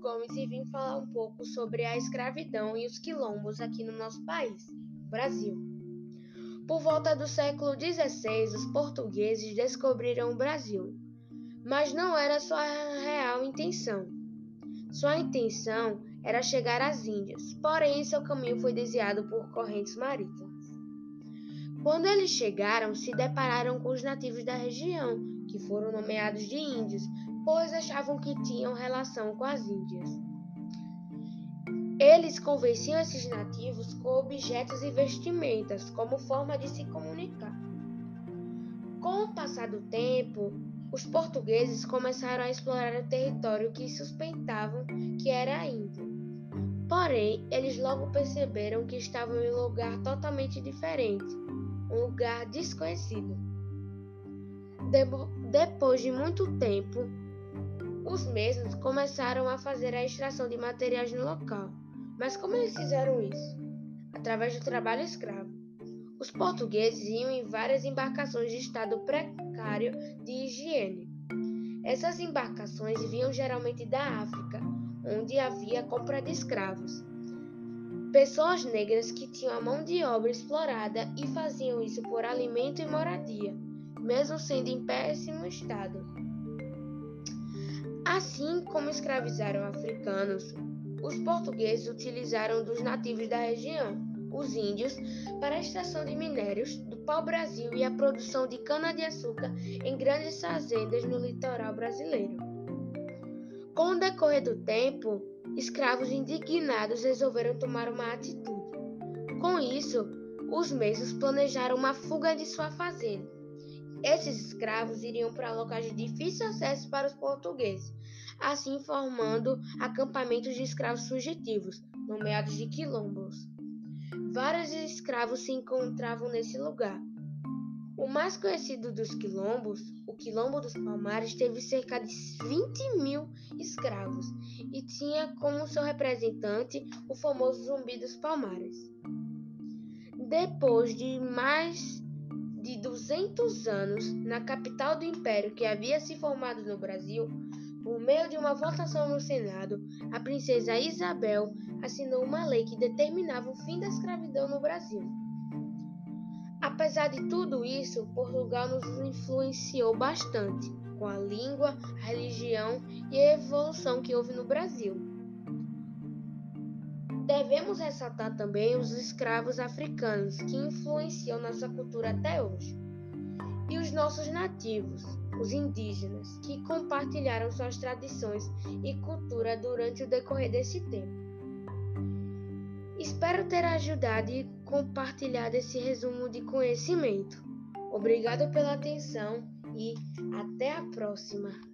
Gomes e vim falar um pouco sobre a escravidão e os quilombos aqui no nosso país, Brasil. Por volta do século XVI, os portugueses descobriram o Brasil, mas não era sua real intenção. Sua intenção era chegar às Índias, porém seu caminho foi desviado por correntes marítimas. Quando eles chegaram, se depararam com os nativos da região, que foram nomeados de índios, pois achavam que tinham relação com as Índias. Eles convenciam esses nativos com objetos e vestimentas como forma de se comunicar. Com o passar do tempo, os portugueses começaram a explorar o território que suspeitavam que era a Índia. Porém, eles logo perceberam que estavam em um lugar totalmente diferente, um lugar desconhecido. De depois de muito tempo, os mesmos começaram a fazer a extração de materiais no local. Mas como eles fizeram isso? Através do trabalho escravo. Os portugueses iam em várias embarcações de estado precário de higiene. Essas embarcações vinham geralmente da África, onde havia compra de escravos. Pessoas negras que tinham a mão de obra explorada e faziam isso por alimento e moradia, mesmo sendo em péssimo estado. Assim como escravizaram africanos, os portugueses utilizaram dos nativos da região, os índios, para a extração de minérios do pau-brasil e a produção de cana-de-açúcar em grandes fazendas no litoral brasileiro. Com o decorrer do tempo, escravos indignados resolveram tomar uma atitude. Com isso, os mesmos planejaram uma fuga de sua fazenda esses escravos iriam para locais de difícil acesso para os portugueses, assim formando acampamentos de escravos fugitivos, nomeados de quilombos. Vários escravos se encontravam nesse lugar. O mais conhecido dos quilombos, o Quilombo dos Palmares, teve cerca de 20 mil escravos e tinha como seu representante o famoso Zumbi dos Palmares. Depois de mais de 200 anos na capital do império que havia se formado no Brasil, por meio de uma votação no Senado, a princesa Isabel assinou uma lei que determinava o fim da escravidão no Brasil. Apesar de tudo isso, Portugal nos influenciou bastante com a língua, a religião e a evolução que houve no Brasil. Devemos ressaltar também os escravos africanos que influenciam nossa cultura até hoje, e os nossos nativos, os indígenas, que compartilharam suas tradições e cultura durante o decorrer desse tempo. Espero ter ajudado e compartilhado esse resumo de conhecimento. Obrigado pela atenção e até a próxima!